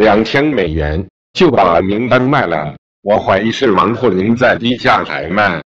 两千美元就把名单卖了。我怀疑是王沪宁在低价甩卖